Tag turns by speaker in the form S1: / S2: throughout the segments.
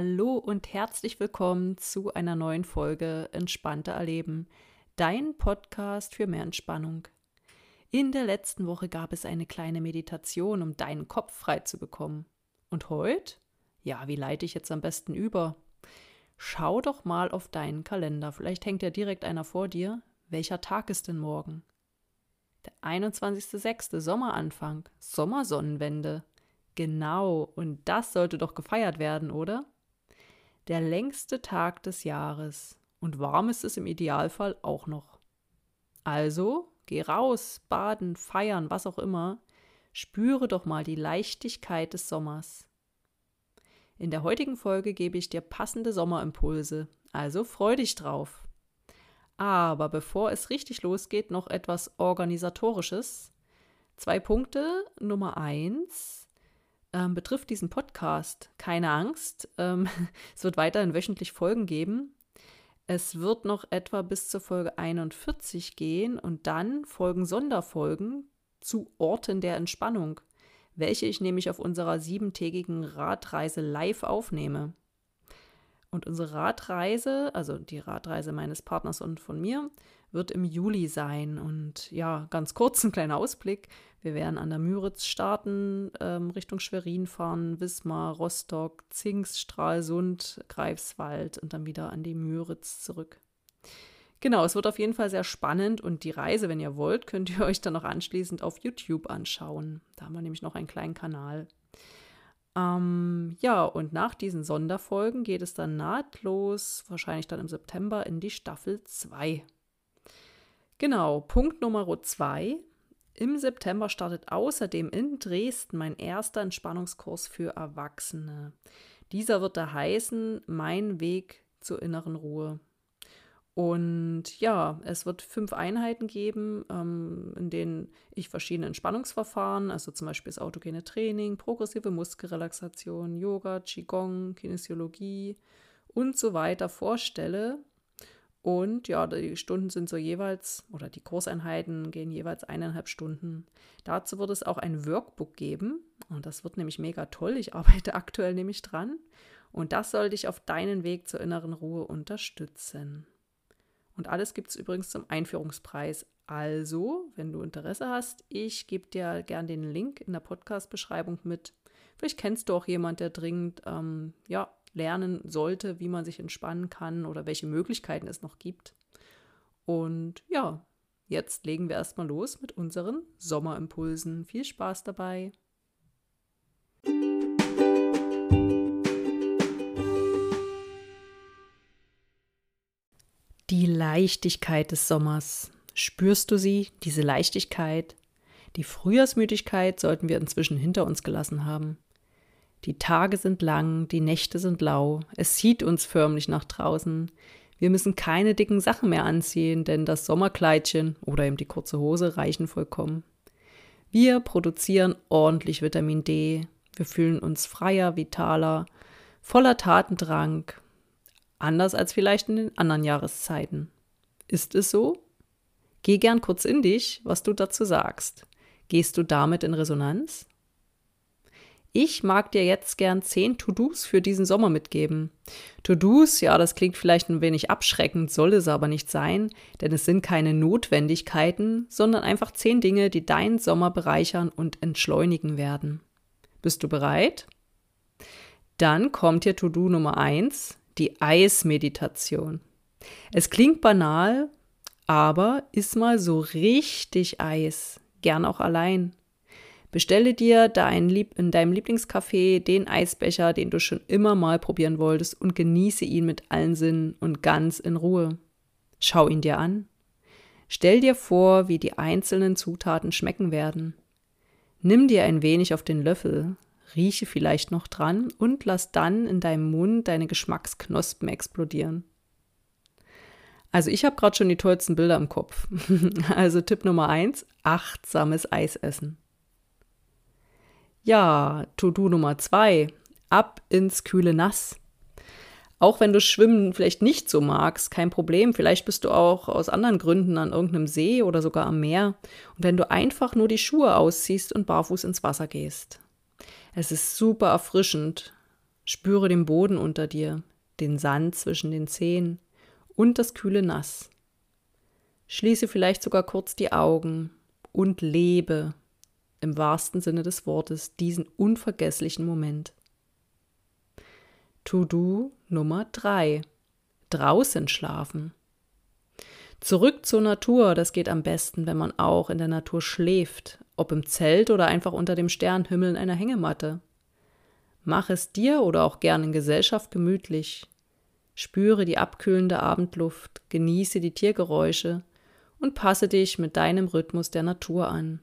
S1: Hallo und herzlich willkommen zu einer neuen Folge Entspannter Erleben, dein Podcast für mehr Entspannung. In der letzten Woche gab es eine kleine Meditation, um deinen Kopf frei zu bekommen. Und heute? Ja, wie leite ich jetzt am besten über? Schau doch mal auf deinen Kalender. Vielleicht hängt ja direkt einer vor dir. Welcher Tag ist denn morgen? Der 21.06. Sommeranfang, Sommersonnenwende. Genau, und das sollte doch gefeiert werden, oder? Der längste Tag des Jahres. Und warm ist es im Idealfall auch noch. Also Geh raus, baden, feiern, was auch immer. Spüre doch mal die Leichtigkeit des Sommers. In der heutigen Folge gebe ich dir passende Sommerimpulse, also freu dich drauf. Aber bevor es richtig losgeht, noch etwas Organisatorisches. Zwei Punkte. Nummer eins ähm, betrifft diesen Podcast. Keine Angst, ähm, es wird weiterhin wöchentlich Folgen geben. Es wird noch etwa bis zur Folge 41 gehen und dann folgen Sonderfolgen zu Orten der Entspannung, welche ich nämlich auf unserer siebentägigen Radreise live aufnehme. Und unsere Radreise, also die Radreise meines Partners und von mir, wird im Juli sein. Und ja, ganz kurz ein kleiner Ausblick. Wir werden an der Müritz starten, ähm, Richtung Schwerin fahren, Wismar, Rostock, Zingst, Stralsund, Greifswald und dann wieder an die Müritz zurück. Genau, es wird auf jeden Fall sehr spannend und die Reise, wenn ihr wollt, könnt ihr euch dann noch anschließend auf YouTube anschauen. Da haben wir nämlich noch einen kleinen Kanal. Ähm, ja, und nach diesen Sonderfolgen geht es dann nahtlos, wahrscheinlich dann im September, in die Staffel 2. Genau, Punkt Nummer 2. Im September startet außerdem in Dresden mein erster Entspannungskurs für Erwachsene. Dieser wird da heißen Mein Weg zur inneren Ruhe. Und ja, es wird fünf Einheiten geben, ähm, in denen ich verschiedene Entspannungsverfahren, also zum Beispiel das autogene Training, progressive Muskelrelaxation, Yoga, Qigong, Kinesiologie und so weiter vorstelle. Und ja, die Stunden sind so jeweils, oder die Kurseinheiten gehen jeweils eineinhalb Stunden. Dazu wird es auch ein Workbook geben. Und das wird nämlich mega toll. Ich arbeite aktuell nämlich dran. Und das soll dich auf deinen Weg zur inneren Ruhe unterstützen. Und alles gibt es übrigens zum Einführungspreis. Also, wenn du Interesse hast, ich gebe dir gern den Link in der Podcast-Beschreibung mit. Vielleicht kennst du auch jemand, der dringend ähm, ja, lernen sollte, wie man sich entspannen kann oder welche Möglichkeiten es noch gibt. Und ja, jetzt legen wir erstmal los mit unseren Sommerimpulsen. Viel Spaß dabei! Die Leichtigkeit des Sommers. Spürst du sie, diese Leichtigkeit? Die Frühjahrsmüdigkeit sollten wir inzwischen hinter uns gelassen haben. Die Tage sind lang, die Nächte sind lau, es zieht uns förmlich nach draußen. Wir müssen keine dicken Sachen mehr anziehen, denn das Sommerkleidchen oder eben die kurze Hose reichen vollkommen. Wir produzieren ordentlich Vitamin D, wir fühlen uns freier, vitaler, voller Tatendrang, Anders als vielleicht in den anderen Jahreszeiten. Ist es so? Geh gern kurz in dich, was du dazu sagst. Gehst du damit in Resonanz? Ich mag dir jetzt gern zehn To-Dos für diesen Sommer mitgeben. To-Dos, ja, das klingt vielleicht ein wenig abschreckend, soll es aber nicht sein, denn es sind keine Notwendigkeiten, sondern einfach zehn Dinge, die deinen Sommer bereichern und entschleunigen werden. Bist du bereit? Dann kommt hier To-Do Nummer eins die Eismeditation. Es klingt banal, aber ist mal so richtig Eis, gern auch allein. Bestelle dir dein Lieb in deinem Lieblingscafé den Eisbecher, den du schon immer mal probieren wolltest und genieße ihn mit allen Sinnen und ganz in Ruhe. Schau ihn dir an. Stell dir vor, wie die einzelnen Zutaten schmecken werden. Nimm dir ein wenig auf den Löffel, rieche vielleicht noch dran und lass dann in deinem Mund deine Geschmacksknospen explodieren. Also ich habe gerade schon die tollsten Bilder im Kopf. Also Tipp Nummer eins: achtsames Eis essen. Ja, To-Do Nummer zwei: ab ins kühle Nass. Auch wenn du Schwimmen vielleicht nicht so magst, kein Problem. Vielleicht bist du auch aus anderen Gründen an irgendeinem See oder sogar am Meer. Und wenn du einfach nur die Schuhe ausziehst und barfuß ins Wasser gehst. Es ist super erfrischend. Spüre den Boden unter dir, den Sand zwischen den Zehen und das kühle Nass. Schließe vielleicht sogar kurz die Augen und lebe im wahrsten Sinne des Wortes diesen unvergesslichen Moment. To-Do Nummer 3. Draußen schlafen. Zurück zur Natur, das geht am besten, wenn man auch in der Natur schläft, ob im Zelt oder einfach unter dem Sternhimmel in einer Hängematte. Mach es dir oder auch gern in Gesellschaft gemütlich. Spüre die abkühlende Abendluft, genieße die Tiergeräusche und passe dich mit deinem Rhythmus der Natur an.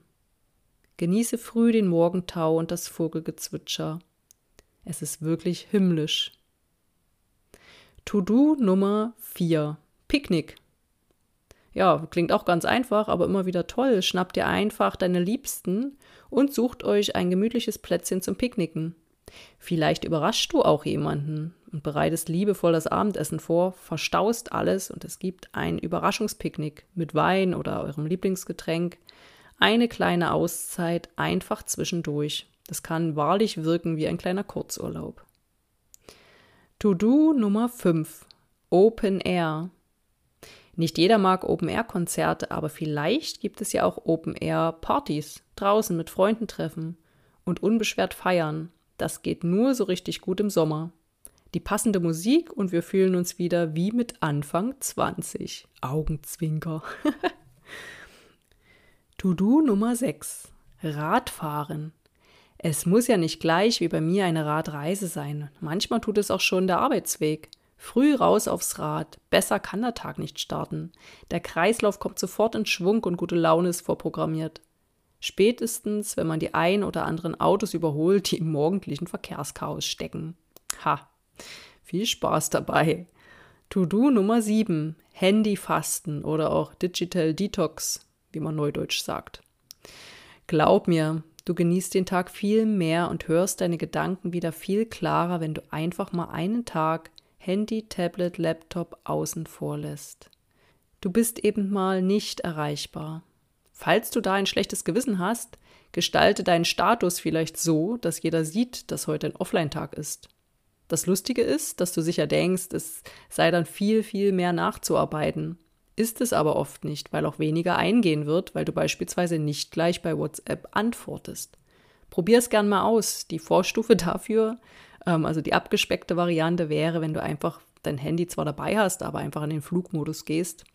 S1: Genieße früh den Morgentau und das Vogelgezwitscher. Es ist wirklich himmlisch. To-Do Nummer 4. Picknick. Ja, klingt auch ganz einfach, aber immer wieder toll. Schnappt ihr einfach deine Liebsten und sucht euch ein gemütliches Plätzchen zum Picknicken. Vielleicht überraschst du auch jemanden und bereitest liebevoll das Abendessen vor, verstaust alles und es gibt ein Überraschungspicknick mit Wein oder eurem Lieblingsgetränk. Eine kleine Auszeit einfach zwischendurch. Das kann wahrlich wirken wie ein kleiner Kurzurlaub. To-Do Nummer 5. Open Air. Nicht jeder mag Open Air Konzerte, aber vielleicht gibt es ja auch Open Air Partys, draußen mit Freunden treffen und unbeschwert feiern. Das geht nur so richtig gut im Sommer. Die passende Musik und wir fühlen uns wieder wie mit Anfang 20. Augenzwinker. To-Do Nummer 6. Radfahren. Es muss ja nicht gleich wie bei mir eine Radreise sein. Manchmal tut es auch schon der Arbeitsweg. Früh raus aufs Rad. Besser kann der Tag nicht starten. Der Kreislauf kommt sofort in Schwung und gute Laune ist vorprogrammiert. Spätestens, wenn man die ein oder anderen Autos überholt, die im morgendlichen Verkehrschaos stecken. Ha, viel Spaß dabei. To-Do Nummer 7. Handyfasten oder auch Digital Detox, wie man neudeutsch sagt. Glaub mir, Du genießt den Tag viel mehr und hörst deine Gedanken wieder viel klarer, wenn du einfach mal einen Tag Handy, Tablet, Laptop außen vor lässt. Du bist eben mal nicht erreichbar. Falls du da ein schlechtes Gewissen hast, gestalte deinen Status vielleicht so, dass jeder sieht, dass heute ein Offline-Tag ist. Das Lustige ist, dass du sicher denkst, es sei dann viel, viel mehr nachzuarbeiten. Ist es aber oft nicht, weil auch weniger eingehen wird, weil du beispielsweise nicht gleich bei WhatsApp antwortest. Probier es gern mal aus. Die Vorstufe dafür, ähm, also die abgespeckte Variante wäre, wenn du einfach dein Handy zwar dabei hast, aber einfach in den Flugmodus gehst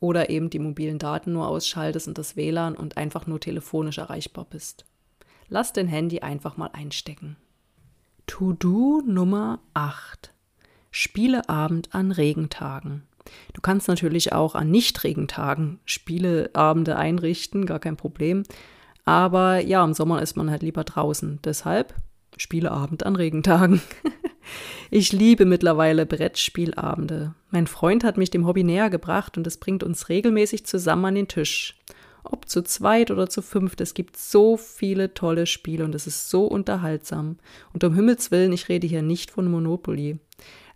S1: oder eben die mobilen Daten nur ausschaltest und das WLAN und einfach nur telefonisch erreichbar bist. Lass dein Handy einfach mal einstecken. To-Do Nummer 8. Spieleabend an Regentagen. Du kannst natürlich auch an Nicht-Regentagen Spieleabende einrichten, gar kein Problem. Aber ja, im Sommer ist man halt lieber draußen. Deshalb Spieleabend an Regentagen. ich liebe mittlerweile Brettspielabende. Mein Freund hat mich dem Hobby näher gebracht und es bringt uns regelmäßig zusammen an den Tisch. Ob zu zweit oder zu fünft, es gibt so viele tolle Spiele und es ist so unterhaltsam. Und um Himmels Willen, ich rede hier nicht von Monopoly.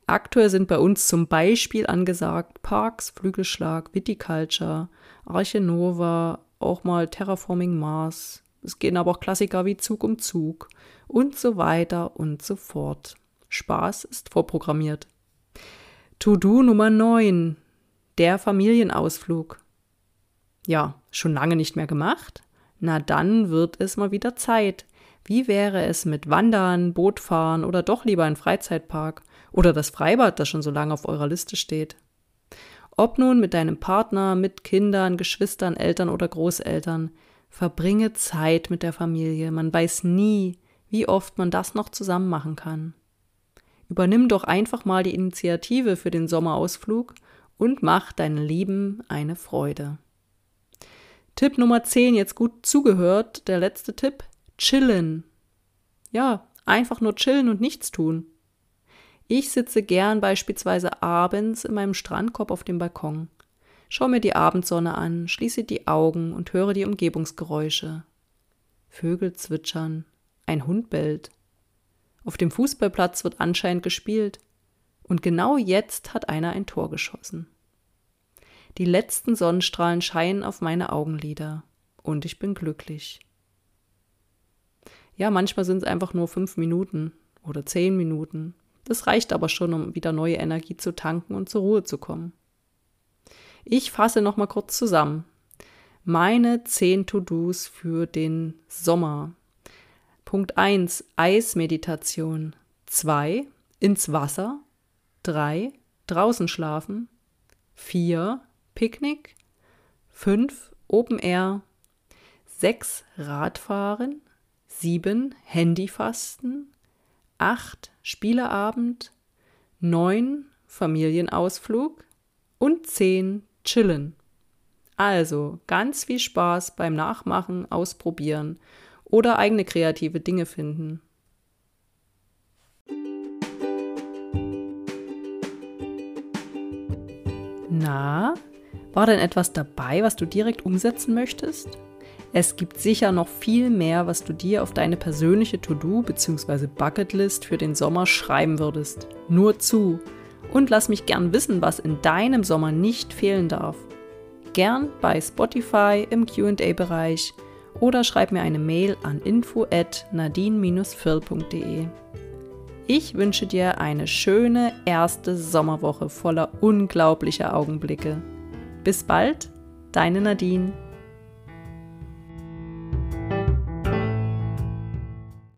S1: Aktuell sind bei uns zum Beispiel angesagt Parks, Flügelschlag, Viticulture, Arche Nova, auch mal Terraforming Mars. Es gehen aber auch Klassiker wie Zug um Zug und so weiter und so fort. Spaß ist vorprogrammiert. To-Do Nummer 9. Der Familienausflug. Ja, schon lange nicht mehr gemacht? Na dann wird es mal wieder Zeit. Wie wäre es mit Wandern, Bootfahren oder doch lieber ein Freizeitpark? Oder das Freibad, das schon so lange auf eurer Liste steht. Ob nun mit deinem Partner, mit Kindern, Geschwistern, Eltern oder Großeltern, verbringe Zeit mit der Familie. Man weiß nie, wie oft man das noch zusammen machen kann. Übernimm doch einfach mal die Initiative für den Sommerausflug und mach deinen Lieben eine Freude. Tipp Nummer 10, jetzt gut zugehört, der letzte Tipp, chillen. Ja, einfach nur chillen und nichts tun. Ich sitze gern beispielsweise abends in meinem Strandkorb auf dem Balkon, schaue mir die Abendsonne an, schließe die Augen und höre die Umgebungsgeräusche. Vögel zwitschern, ein Hund bellt. Auf dem Fußballplatz wird anscheinend gespielt. Und genau jetzt hat einer ein Tor geschossen. Die letzten Sonnenstrahlen scheinen auf meine Augenlider und ich bin glücklich. Ja, manchmal sind es einfach nur fünf Minuten oder zehn Minuten. Das reicht aber schon, um wieder neue Energie zu tanken und zur Ruhe zu kommen. Ich fasse noch mal kurz zusammen. Meine zehn To-Dos für den Sommer. Punkt 1 Eismeditation. 2 ins Wasser. 3 draußen schlafen. 4 Picknick. 5 Open Air. 6 Radfahren. 7 Handyfasten. 8 Spieleabend. 9 Familienausflug. Und 10 Chillen. Also ganz viel Spaß beim Nachmachen, Ausprobieren oder eigene kreative Dinge finden. Na, war denn etwas dabei, was du direkt umsetzen möchtest? Es gibt sicher noch viel mehr, was du dir auf deine persönliche To-Do bzw. Bucketlist für den Sommer schreiben würdest. Nur zu. Und lass mich gern wissen, was in deinem Sommer nicht fehlen darf. Gern bei Spotify im QA-Bereich oder schreib mir eine Mail an info at nadine-firl.de. Ich wünsche dir eine schöne erste Sommerwoche voller unglaublicher Augenblicke. Bis bald, deine Nadine.